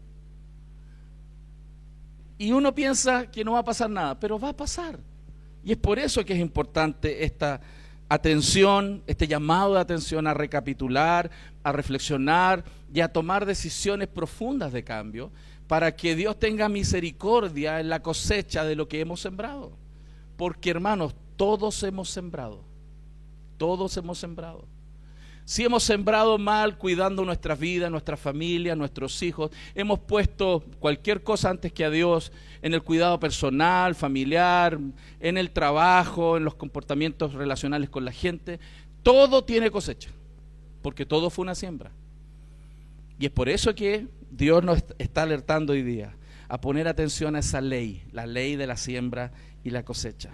Y uno piensa que no va a pasar nada, pero va a pasar. Y es por eso que es importante esta atención, este llamado de atención a recapitular, a reflexionar y a tomar decisiones profundas de cambio para que Dios tenga misericordia en la cosecha de lo que hemos sembrado. Porque hermanos, todos hemos sembrado, todos hemos sembrado. Si hemos sembrado mal cuidando nuestra vida, nuestra familia, nuestros hijos, hemos puesto cualquier cosa antes que a Dios en el cuidado personal, familiar, en el trabajo, en los comportamientos relacionales con la gente, todo tiene cosecha, porque todo fue una siembra. Y es por eso que Dios nos está alertando hoy día a poner atención a esa ley, la ley de la siembra y la cosecha.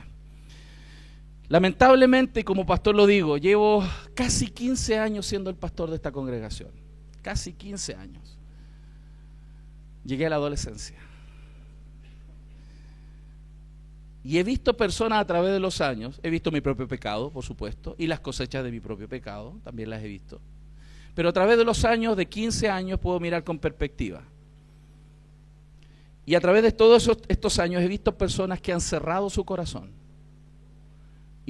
Lamentablemente, como pastor lo digo, llevo casi 15 años siendo el pastor de esta congregación. Casi 15 años. Llegué a la adolescencia. Y he visto personas a través de los años, he visto mi propio pecado, por supuesto, y las cosechas de mi propio pecado, también las he visto. Pero a través de los años, de 15 años, puedo mirar con perspectiva. Y a través de todos estos años he visto personas que han cerrado su corazón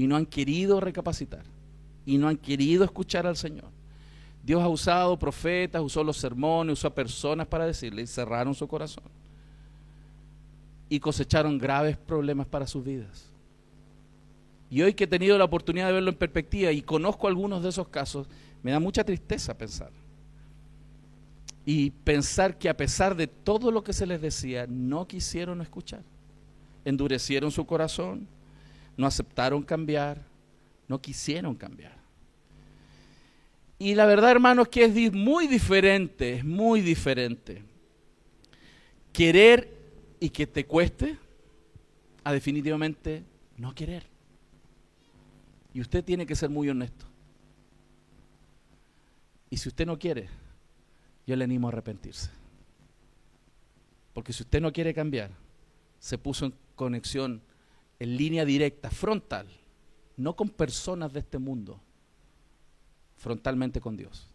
y no han querido recapacitar y no han querido escuchar al Señor. Dios ha usado profetas, usó los sermones, usó a personas para decirle y cerraron su corazón y cosecharon graves problemas para sus vidas. Y hoy que he tenido la oportunidad de verlo en perspectiva y conozco algunos de esos casos, me da mucha tristeza pensar. Y pensar que a pesar de todo lo que se les decía, no quisieron escuchar. Endurecieron su corazón, no aceptaron cambiar, no quisieron cambiar. Y la verdad, hermanos, que es muy diferente, es muy diferente querer y que te cueste a definitivamente no querer. Y usted tiene que ser muy honesto. Y si usted no quiere, yo le animo a arrepentirse. Porque si usted no quiere cambiar, se puso en conexión, en línea directa, frontal, no con personas de este mundo, frontalmente con Dios.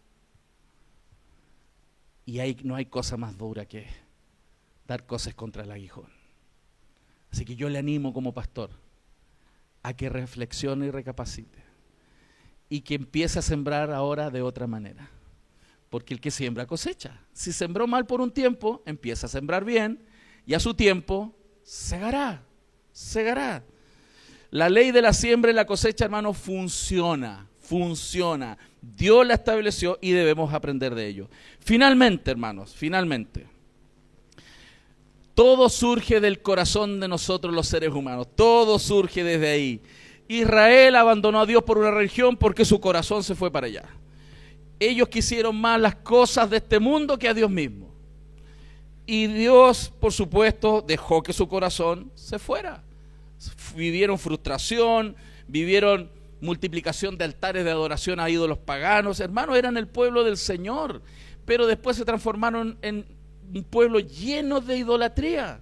Y no hay cosa más dura que dar cosas contra el aguijón. Así que yo le animo como pastor a que reflexione y recapacite y que empiece a sembrar ahora de otra manera. Porque el que siembra cosecha. Si sembró mal por un tiempo, empieza a sembrar bien y a su tiempo segará, segará. La ley de la siembra y la cosecha, hermano, funciona, funciona. Dios la estableció y debemos aprender de ello. Finalmente, hermanos, finalmente. Todo surge del corazón de nosotros los seres humanos. Todo surge desde ahí. Israel abandonó a Dios por una religión porque su corazón se fue para allá. Ellos quisieron más las cosas de este mundo que a Dios mismo. Y Dios, por supuesto, dejó que su corazón se fuera. Vivieron frustración, vivieron multiplicación de altares de adoración a ídolos paganos. Hermanos, eran el pueblo del Señor, pero después se transformaron en un pueblo lleno de idolatría.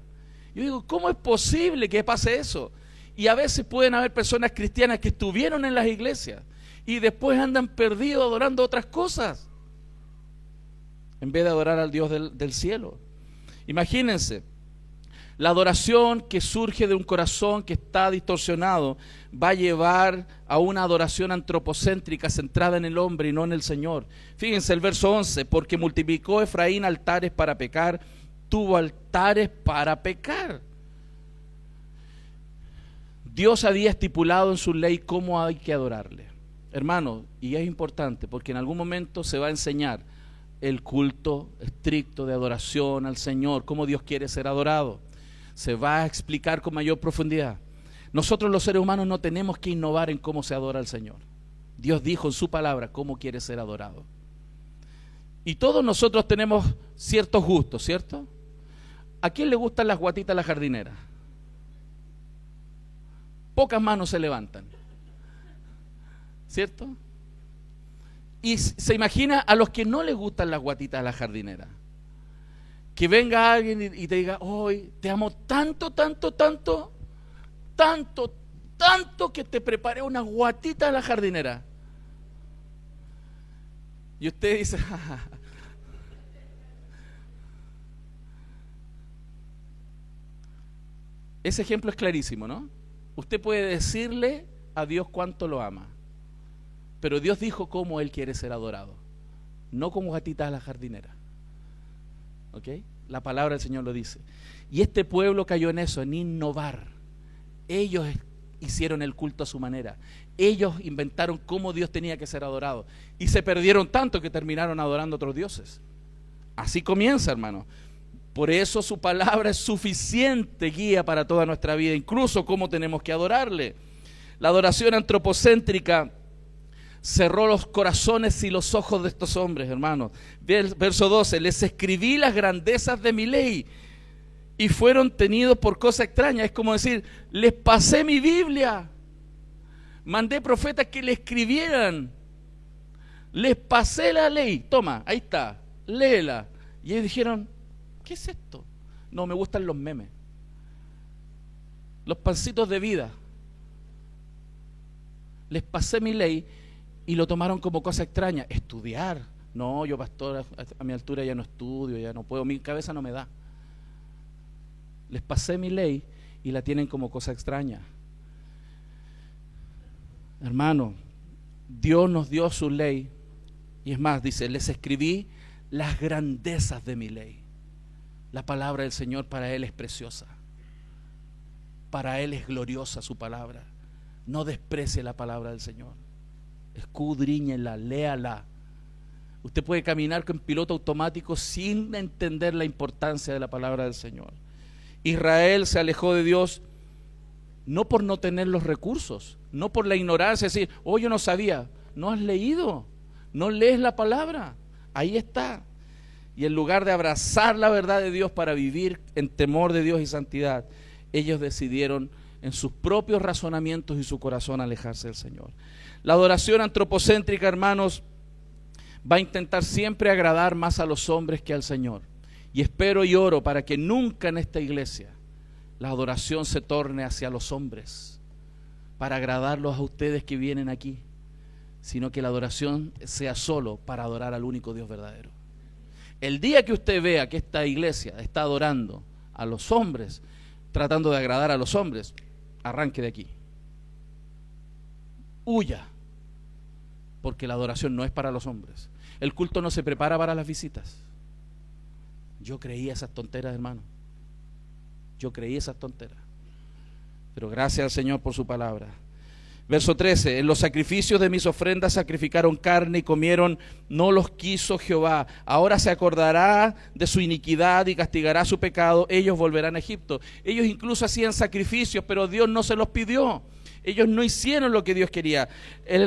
Yo digo, ¿cómo es posible que pase eso? Y a veces pueden haber personas cristianas que estuvieron en las iglesias y después andan perdidos adorando otras cosas en vez de adorar al Dios del, del cielo. Imagínense, la adoración que surge de un corazón que está distorsionado va a llevar a una adoración antropocéntrica centrada en el hombre y no en el Señor. Fíjense el verso 11, porque multiplicó Efraín altares para pecar, tuvo altares para pecar. Dios había estipulado en su ley cómo hay que adorarle. Hermano, y es importante porque en algún momento se va a enseñar el culto estricto de adoración al Señor, cómo Dios quiere ser adorado se va a explicar con mayor profundidad. Nosotros los seres humanos no tenemos que innovar en cómo se adora al Señor. Dios dijo en su palabra cómo quiere ser adorado. Y todos nosotros tenemos ciertos gustos, ¿cierto? ¿A quién le gustan las guatitas a la jardinera? Pocas manos se levantan. ¿Cierto? Y se imagina a los que no les gustan las guatitas a la jardinera que venga alguien y, te diga, hoy te amo tanto, tanto, tanto, tanto, tanto que te preparé una guatita a la jardinera. Y usted dice, ese ejemplo es clarísimo, ¿no? Usted puede decirle a Dios cuánto lo ama, pero Dios dijo cómo Él quiere ser adorado, no como gatita a la jardinera. La palabra del Señor lo dice. Y este pueblo cayó en eso, en innovar. Ellos hicieron el culto a su manera. Ellos inventaron cómo Dios tenía que ser adorado. Y se perdieron tanto que terminaron adorando a otros dioses. Así comienza, hermano. Por eso su palabra es suficiente guía para toda nuestra vida, incluso cómo tenemos que adorarle. La adoración antropocéntrica cerró los corazones y los ojos de estos hombres, hermanos. Verso 12, les escribí las grandezas de mi ley y fueron tenidos por cosa extraña. Es como decir, les pasé mi Biblia, mandé profetas que le escribieran, les pasé la ley, toma, ahí está, léela. Y ellos dijeron, ¿qué es esto? No, me gustan los memes, los pancitos de vida. Les pasé mi ley y lo tomaron como cosa extraña. Estudiar. No, yo pastor, a mi altura ya no estudio, ya no puedo, mi cabeza no me da. Les pasé mi ley y la tienen como cosa extraña. Hermano, Dios nos dio su ley y es más, dice, les escribí las grandezas de mi ley. La palabra del Señor para Él es preciosa. Para Él es gloriosa su palabra. No desprecie la palabra del Señor. Escudriñela, léala. Usted puede caminar con piloto automático sin entender la importancia de la palabra del Señor. Israel se alejó de Dios no por no tener los recursos, no por la ignorancia, decir, oh, yo no sabía. No has leído, no lees la palabra. Ahí está. Y en lugar de abrazar la verdad de Dios para vivir en temor de Dios y santidad, ellos decidieron en sus propios razonamientos y su corazón alejarse del Señor. La adoración antropocéntrica, hermanos, va a intentar siempre agradar más a los hombres que al Señor. Y espero y oro para que nunca en esta iglesia la adoración se torne hacia los hombres, para agradarlos a ustedes que vienen aquí, sino que la adoración sea solo para adorar al único Dios verdadero. El día que usted vea que esta iglesia está adorando a los hombres, tratando de agradar a los hombres, arranque de aquí. Huya, porque la adoración no es para los hombres. El culto no se prepara para las visitas. Yo creía esas tonteras, hermano. Yo creí esas tonteras. Pero gracias al Señor por su palabra. Verso 13, en los sacrificios de mis ofrendas sacrificaron carne y comieron, no los quiso Jehová. Ahora se acordará de su iniquidad y castigará su pecado, ellos volverán a Egipto. Ellos incluso hacían sacrificios, pero Dios no se los pidió. Ellos no hicieron lo que Dios quería.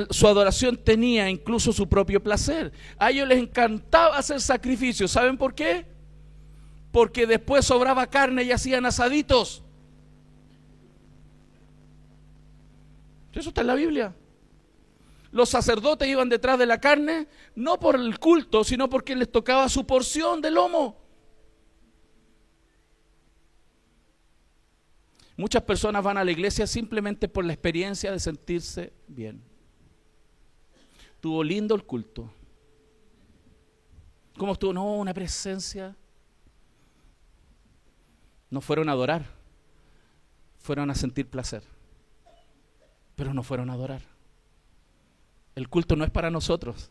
su adoración tenía incluso su propio placer. A ellos les encantaba hacer sacrificios. ¿Saben por qué? porque después sobraba carne y hacían asaditos. Eso está en la Biblia. Los sacerdotes iban detrás de la carne, no por el culto, sino porque les tocaba su porción de lomo. Muchas personas van a la iglesia simplemente por la experiencia de sentirse bien. Tuvo lindo el culto. ¿Cómo estuvo? No, una presencia no fueron a adorar, fueron a sentir placer, pero no fueron a adorar. El culto no es para nosotros,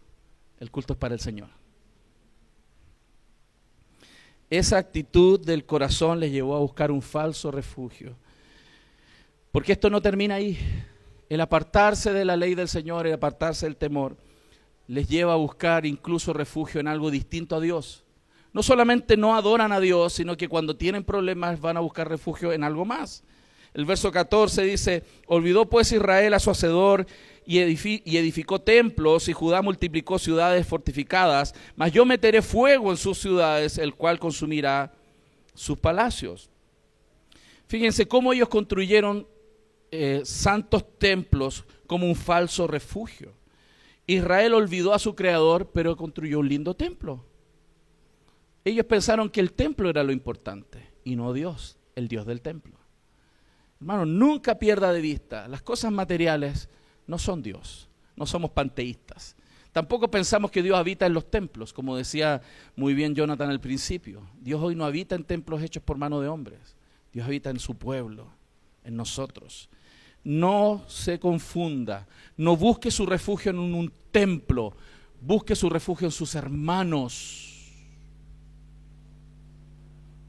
el culto es para el Señor. Esa actitud del corazón les llevó a buscar un falso refugio. Porque esto no termina ahí. El apartarse de la ley del Señor, el apartarse del temor, les lleva a buscar incluso refugio en algo distinto a Dios no solamente no adoran a Dios, sino que cuando tienen problemas van a buscar refugio en algo más. El verso 14 dice, olvidó pues Israel a su hacedor y, edificó templos y Judá multiplicó ciudades fortificadas, mas yo meteré fuego en sus ciudades, el cual consumirá sus palacios. Fíjense cómo ellos construyeron eh, santos templos como un falso refugio. Israel olvidó a su creador, pero construyó un lindo templo. Ellos pensaron que el templo era lo importante y no Dios, el Dios del templo. Hermano, nunca pierda de vista, las cosas materiales no son Dios, no somos panteístas. Tampoco pensamos que Dios habita en los templos, como decía muy bien Jonathan al principio. Dios hoy no habita en templos hechos por mano de hombres. Dios habita en su pueblo, en nosotros. No se confunda, no busque su refugio en un, templo, busque su refugio en sus hermanos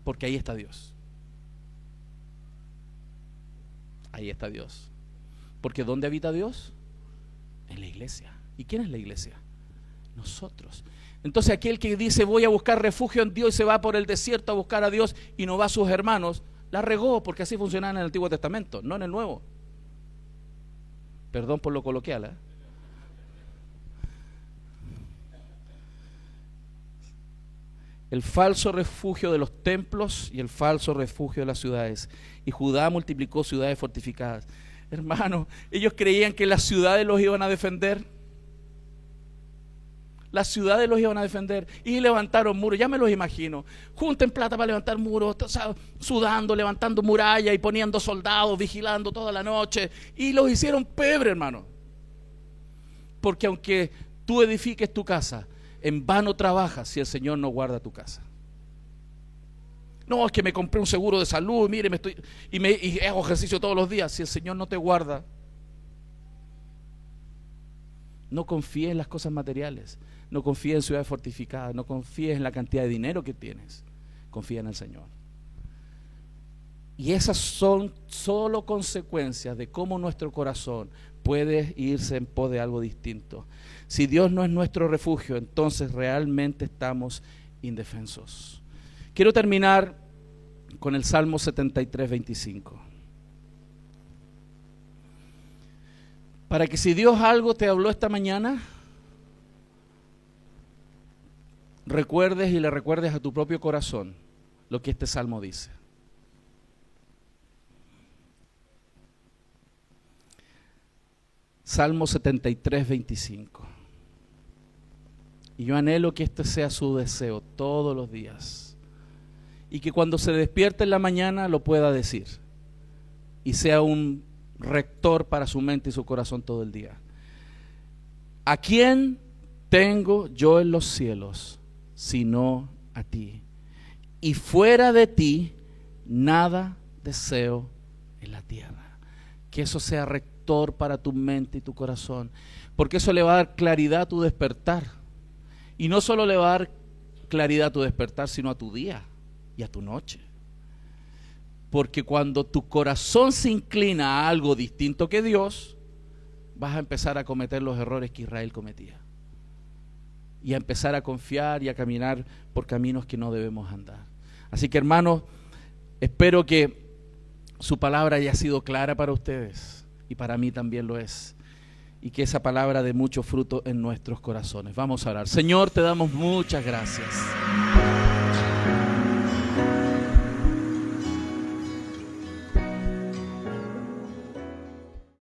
porque ahí está Dios. Ahí está Dios. Porque ¿dónde habita Dios? En la iglesia. ¿Y quién es la iglesia? Nosotros. Entonces aquel que dice voy a buscar refugio en Dios y se va por el desierto a buscar a Dios y no va a sus hermanos, la regó porque así funcionaba en el Antiguo Testamento, no en el Nuevo. Perdón por lo coloquial. ¿eh? El falso refugio de los templos y el falso refugio de las ciudades. Y Judá multiplicó ciudades fortificadas. Hermanos, ellos creían que las ciudades los iban a defender las ciudades los iban a defender y levantaron muros, ya me los imagino. Junten plata para levantar muros, sudando, levantando murallas y poniendo soldados, vigilando toda la noche. Y los hicieron pebre, hermano. Porque aunque tú edifiques tu casa, en vano trabajas si el Señor no guarda tu casa. No, es que me compré un seguro de salud, mire, me estoy y me y hago ejercicio todos los días. Si el Señor no te guarda, no confíes en las cosas materiales, no confíes en ciudades fortificadas, no confíes en la cantidad de dinero que tienes. Confía en el Señor. Y esas son solo consecuencias de cómo nuestro corazón puede irse en pos de algo distinto. Si Dios no es nuestro refugio, entonces realmente estamos indefensos. Quiero terminar con el Salmo 73, 25. Para que si Dios algo te habló esta mañana, recuerdes y le recuerdes a tu propio corazón lo que este salmo dice. Salmo 73, 25. Y yo anhelo que este sea su deseo todos los días. Y que cuando se despierte en la mañana lo pueda decir. Y sea un rector para su mente y su corazón todo el día. ¿A quién tengo yo en los cielos sino a ti? Y fuera de ti nada deseo en la tierra. Que eso sea rector para tu mente y tu corazón, porque eso le va a dar claridad a tu despertar. Y no solo le va a dar claridad a tu despertar, sino a tu día y a tu noche. Porque cuando tu corazón se inclina a algo distinto que Dios, vas a empezar a cometer los errores que Israel cometía. Y a empezar a confiar y a caminar por caminos que no debemos andar. Así que hermanos, espero que su palabra haya sido clara para ustedes y para mí también lo es. Y que esa palabra dé mucho fruto en nuestros corazones. Vamos a orar. Señor, te damos muchas gracias.